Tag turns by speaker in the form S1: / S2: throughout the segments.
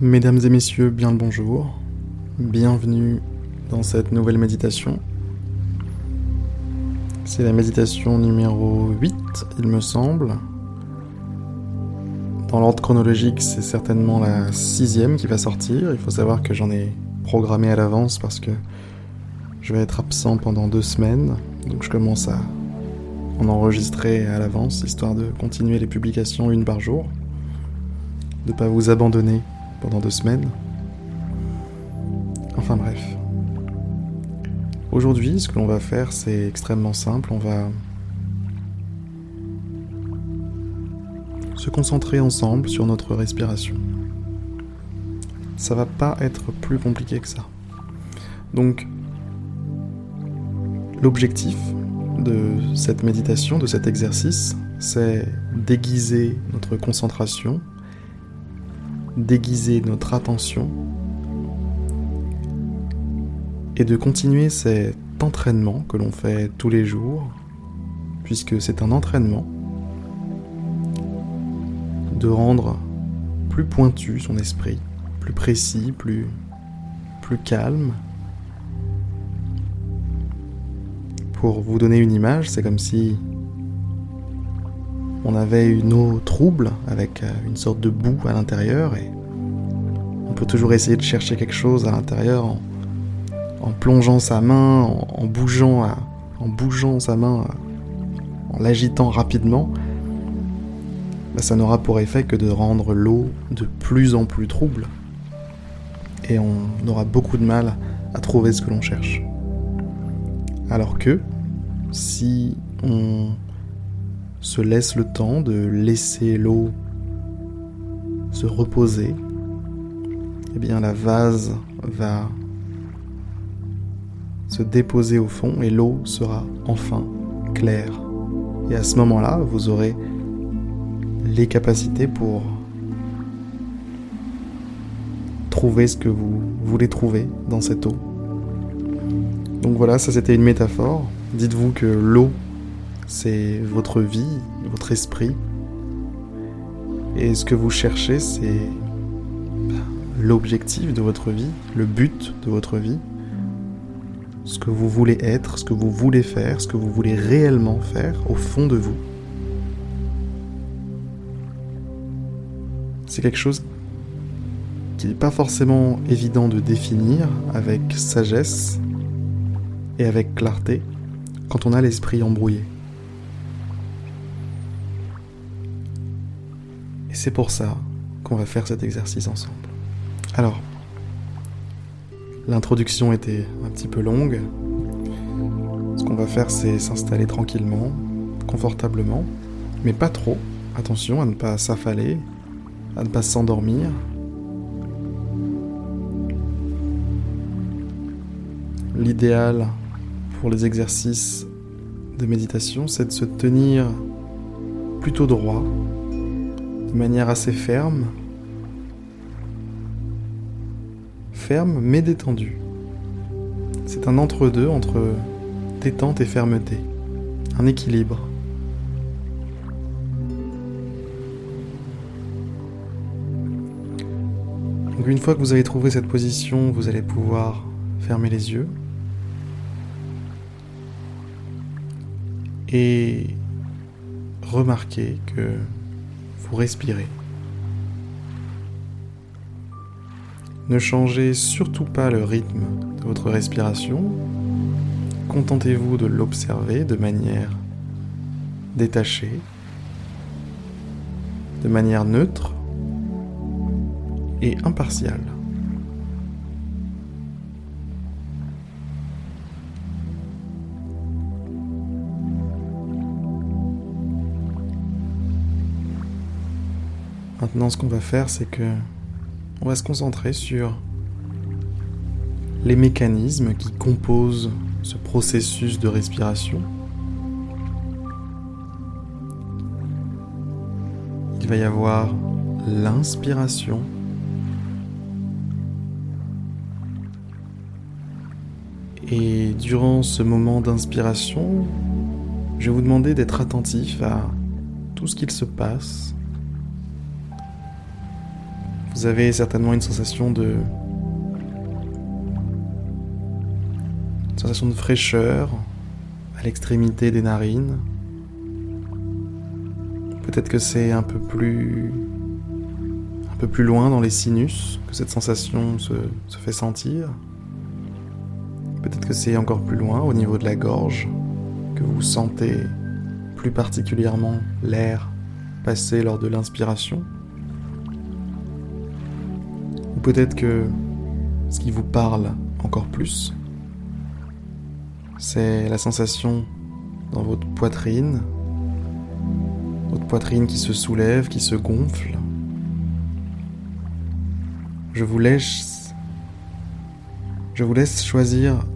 S1: Mesdames et messieurs, bien le bonjour. Bienvenue dans cette nouvelle méditation. C'est la méditation numéro 8, il me semble. Dans l'ordre chronologique, c'est certainement la sixième qui va sortir. Il faut savoir que j'en ai programmé à l'avance parce que je vais être absent pendant deux semaines. Donc je commence à en enregistrer à l'avance, histoire de continuer les publications une par jour. De ne pas vous abandonner pendant deux semaines. Enfin bref. Aujourd'hui, ce que l'on va faire, c'est extrêmement simple. On va se concentrer ensemble sur notre respiration. Ça va pas être plus compliqué que ça. Donc, l'objectif de cette méditation, de cet exercice, c'est déguiser notre concentration, déguiser notre attention et de continuer cet entraînement que l'on fait tous les jours, puisque c'est un entraînement, de rendre plus pointu son esprit, plus précis, plus, calme. Pour vous donner une image, c'est comme si on avait une eau trouble avec euh, une sorte de boue à l'intérieur et on peut toujours essayer de chercher quelque chose à l'intérieur en, plongeant sa main, en, bougeant, en bougeant sa main, en l'agitant rapidement, bah, ça n'aura pour effet que de rendre l'eau de plus en plus trouble. Et on aura beaucoup de mal à trouver ce que l'on cherche. Alors que si on se laisse le temps de laisser l'eau se reposer, eh bien la vase va se déposer au fond et l'eau sera enfin claire. Et à ce moment-là, vous aurez les capacités pour trouver ce que vous voulez trouver dans cette eau. Donc voilà, ça c'était une métaphore. Dites-vous que l'eau, c'est votre vie, votre esprit. Et ce que vous cherchez, c'est l'objectif de votre vie, le but de votre vie ce que vous voulez être, ce que vous voulez faire, ce que vous voulez réellement faire au fond de vous. C'est quelque chose qui n'est pas forcément évident de définir avec sagesse et avec clarté quand on a l'esprit embrouillé. C'est pour ça qu'on va faire cet exercice ensemble. Alors, L'introduction était un petit peu longue. Ce qu'on va faire, c'est s'installer tranquillement, confortablement, mais pas trop. Attention à ne pas s'affaler, à ne pas s'endormir. L'idéal pour les exercices de méditation, c'est de se tenir plutôt droit, de manière assez ferme, ferme mais détendu. C'est un entre-deux entre détente et fermeté, un équilibre. Donc une fois que vous avez trouvé cette position, vous allez pouvoir fermer les yeux et remarquer que vous respirez. Ne changez surtout pas le rythme de votre respiration. Contentez-vous de l'observer de manière détachée, de manière neutre et impartiale. Maintenant, ce qu'on va faire, c'est que on va se concentrer sur les mécanismes qui composent ce processus de respiration. Il va y avoir l'inspiration. Et durant ce moment d'inspiration, je vais vous demander d'être attentif à tout ce qu'il se passe Vous avez certainement une sensation de une sensation de fraîcheur à l'extrémité des narines. Peut-être que c'est un peu plus un peu plus loin dans les sinus que cette sensation se, se fait sentir. Peut-être que c'est encore plus loin au niveau de la gorge que vous sentez plus particulièrement l'air passer lors de l'inspiration. Peut-être que ce qui vous parle encore plus, c'est la sensation dans votre poitrine, votre poitrine qui se soulève, qui se gonfle. Je vous laisse je vous laisse choisir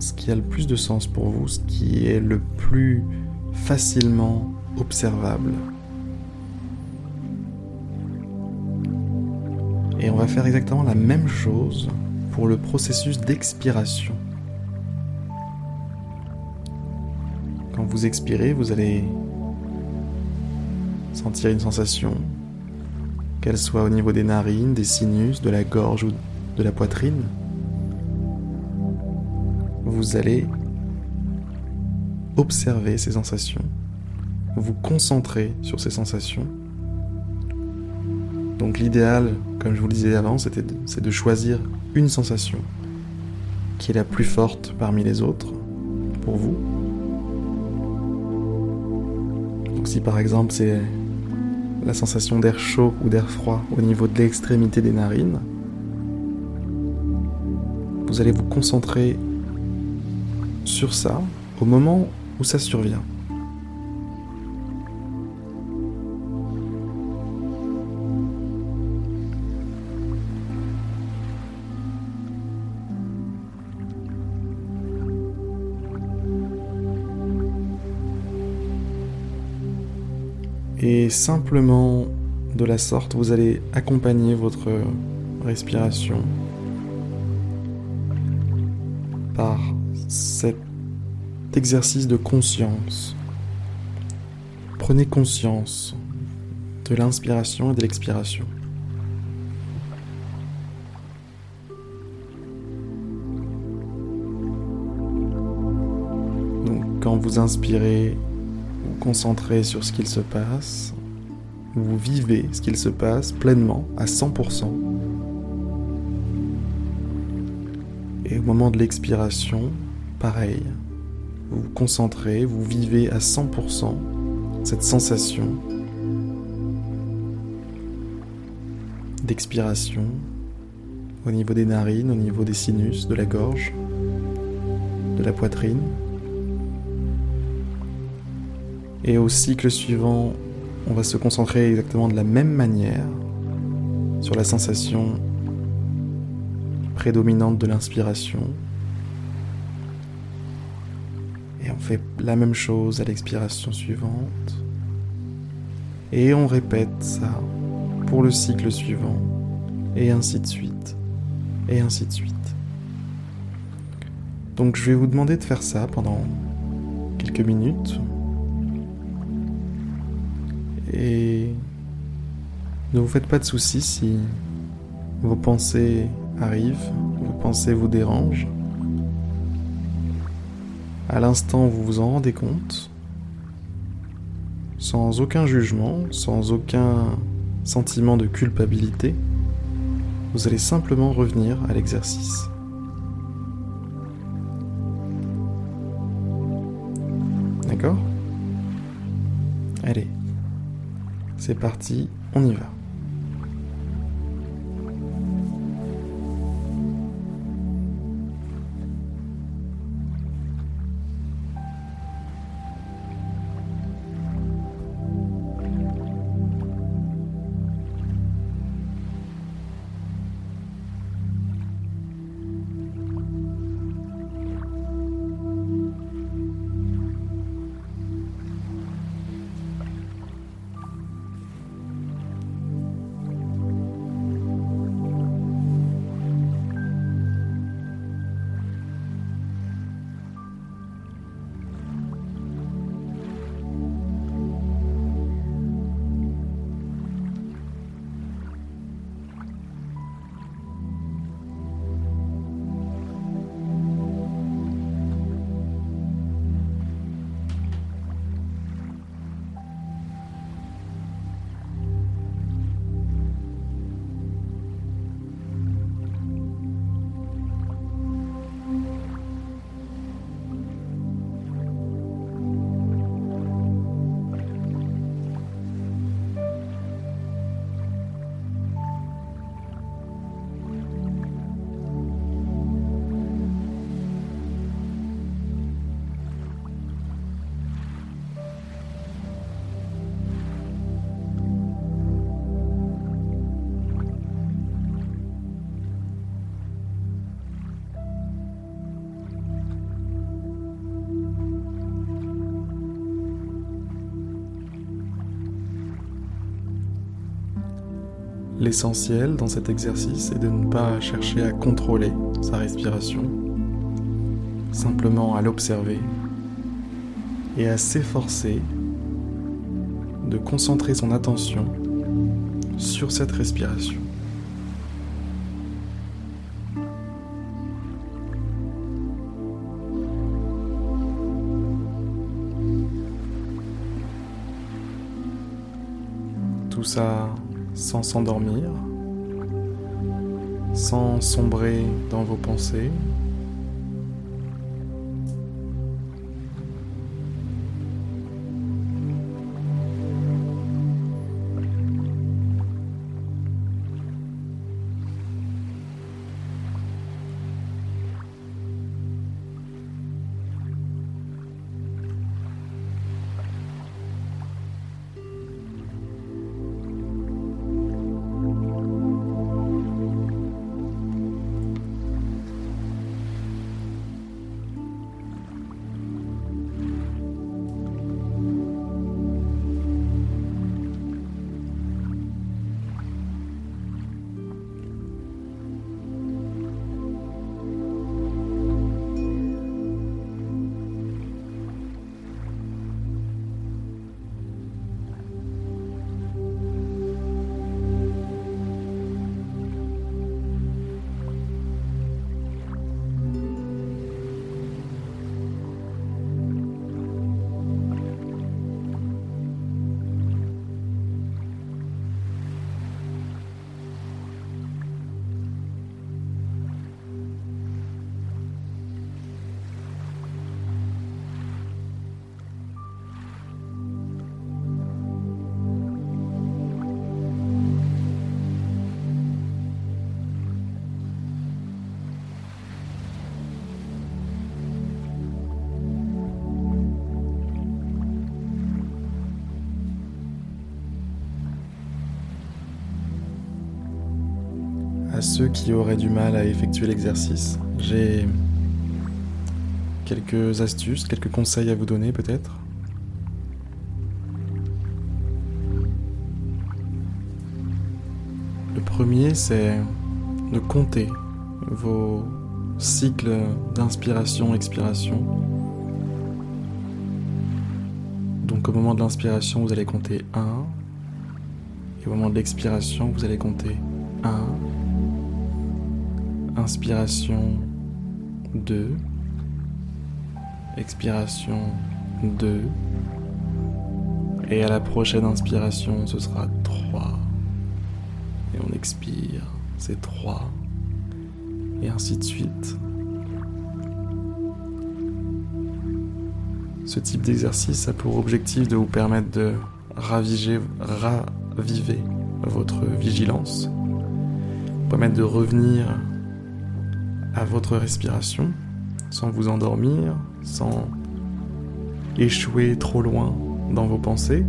S1: ce qui a le plus de sens pour vous, ce qui est le plus facilement observable. Et on va faire exactement la même chose pour le processus d'expiration. Quand vous expirez, vous allez sentir une sensation, qu'elle soit au niveau des narines, des sinus, de la gorge ou de la poitrine. Vous allez observer ces sensations, vous concentrer sur ces sensations. Donc l'idéal, comme je vous le disais avant, c'est de choisir une sensation qui est la plus forte parmi les autres pour vous. Donc si par exemple c'est la sensation d'air chaud ou d'air froid au niveau de l'extrémité des narines, vous allez vous concentrer sur ça au moment où ça survient. Et simplement de la sorte, vous allez accompagner votre respiration par cet exercice de conscience. Prenez conscience de l'inspiration et de l'expiration. Donc quand vous inspirez, vous concentrez sur ce qu'il se passe, vous vivez ce qu'il se passe pleinement, à 100%. Et au moment de l'expiration, pareil, vous vous concentrez, vous vivez à 100% cette sensation d'expiration au niveau des narines, au niveau des sinus, de la gorge, de la poitrine. Et au cycle suivant, on va se concentrer exactement de la même manière sur la sensation prédominante de l'inspiration. Et on fait la même chose à l'expiration suivante. Et on répète ça pour le cycle suivant. Et ainsi de suite. Et ainsi de suite. Donc je vais vous demander de faire ça pendant quelques minutes. Et ne vous faites pas de soucis si vos pensées arrivent, vos pensées vous dérangent. À l'instant, vous vous en rendez compte, sans aucun jugement, sans aucun sentiment de culpabilité, vous allez simplement revenir à l'exercice. C'est parti, on y va. L'essentiel dans cet exercice est de ne pas chercher à contrôler sa respiration, simplement à l'observer et à s'efforcer de concentrer son attention sur cette respiration. Tout ça sans s'endormir, sans sombrer dans vos pensées, ceux qui auraient du mal à effectuer l'exercice, j'ai quelques astuces, quelques conseils à vous donner peut-être? Le premier, c'est de compter vos cycles d'inspiration-expiration. Donc au moment de l'inspiration, vous allez compter 1. Et au moment de l'expiration, vous allez compter 1, Inspiration 2. Expiration 2. Et à la prochaine inspiration, ce sera 3. Et on expire, c'est 3. Et ainsi de suite. Ce type d'exercice a pour objectif de vous permettre de raviger, raviver votre vigilance, permettre de revenir à votre respiration, sans vous endormir, sans échouer trop loin dans vos pensées.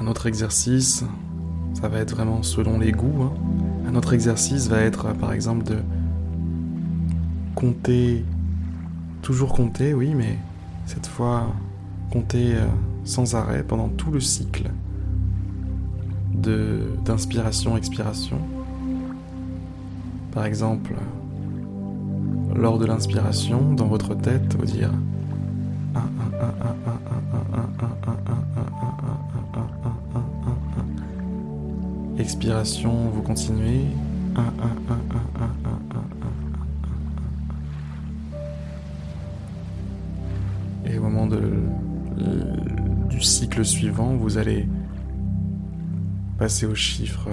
S1: Un autre exercice, ça va être vraiment selon les goûts. Hein. Un autre exercice va être par exemple de compter, toujours compter, oui, mais cette fois compter euh, sans arrêt pendant tout le cycle d'inspiration-expiration. Par exemple, lors de l'inspiration, dans votre tête, vous dire Expiration, vous continuez. Et au moment de, du cycle suivant, vous allez passer au chiffre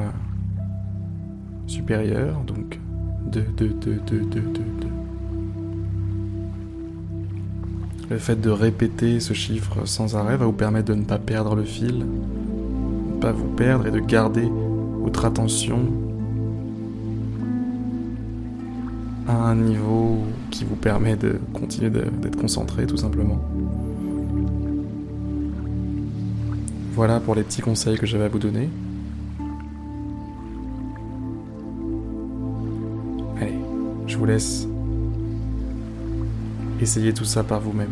S1: supérieur, donc 2, 2, 2, 2, 2, 2, 2. Le fait de répéter ce chiffre sans arrêt va vous permettre de ne pas perdre le fil, de ne pas vous perdre et de garder votre attention à un niveau qui vous permet de continuer d'être concentré tout simplement. Voilà pour les petits conseils que j'avais à vous donner. Je vous laisse essayer tout ça par vous-même.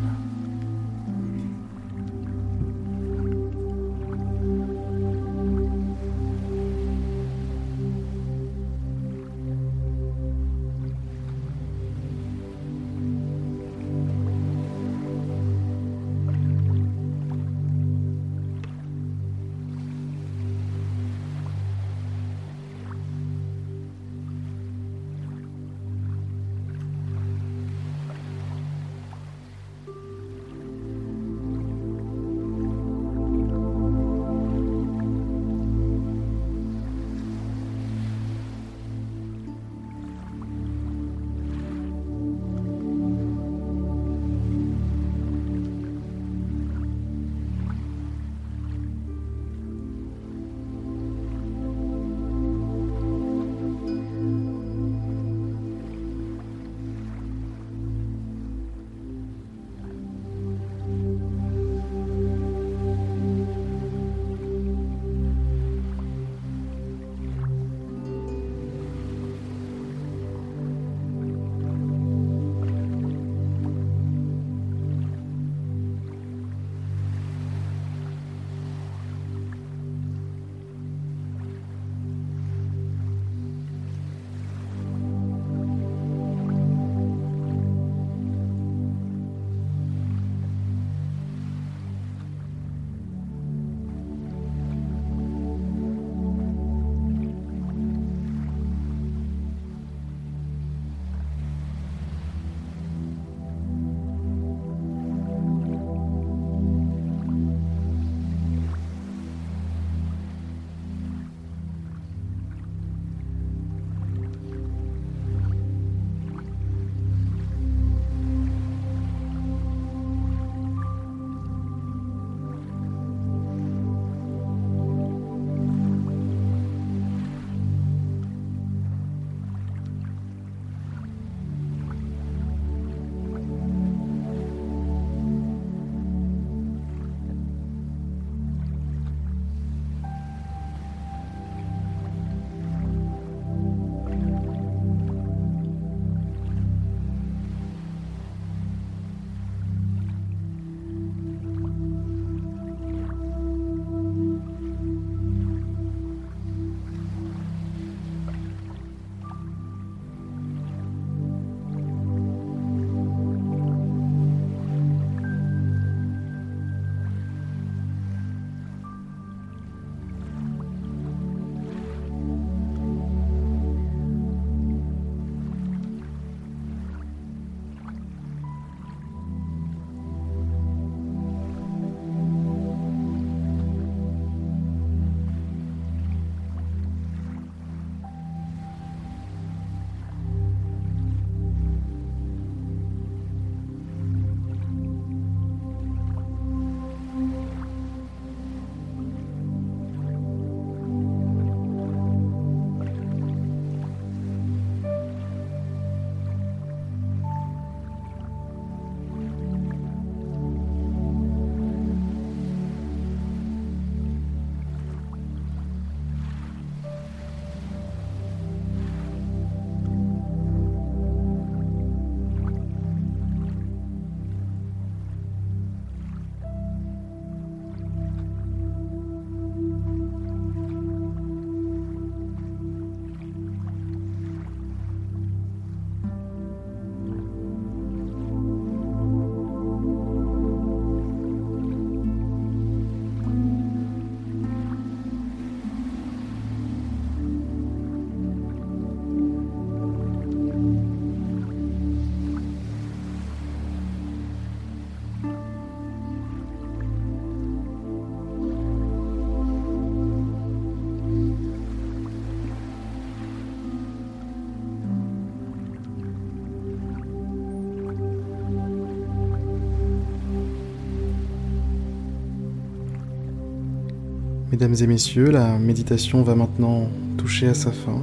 S1: Mesdames et messieurs, la méditation va maintenant toucher à sa fin.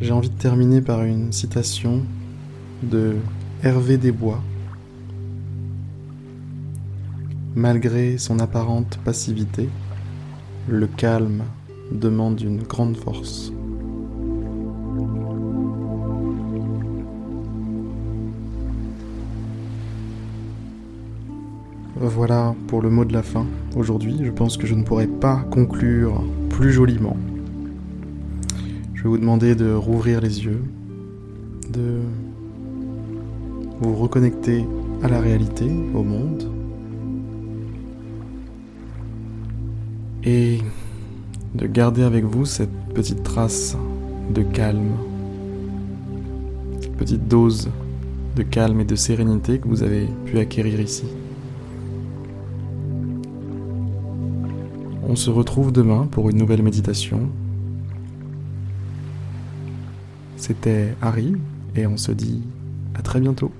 S1: J'ai envie de terminer par une citation de Hervé Desbois. Malgré son apparente passivité, le calme demande une grande force. Voilà pour le mot de la fin. Aujourd'hui, je pense que je ne pourrais pas conclure plus joliment. Je vais vous demander de rouvrir les yeux, de vous reconnecter à la réalité, au monde, et de garder avec vous cette petite trace de calme, cette petite dose de calme et de sérénité que vous avez pu acquérir ici. On se retrouve demain pour une nouvelle méditation. C'était Harry et on se dit à très bientôt.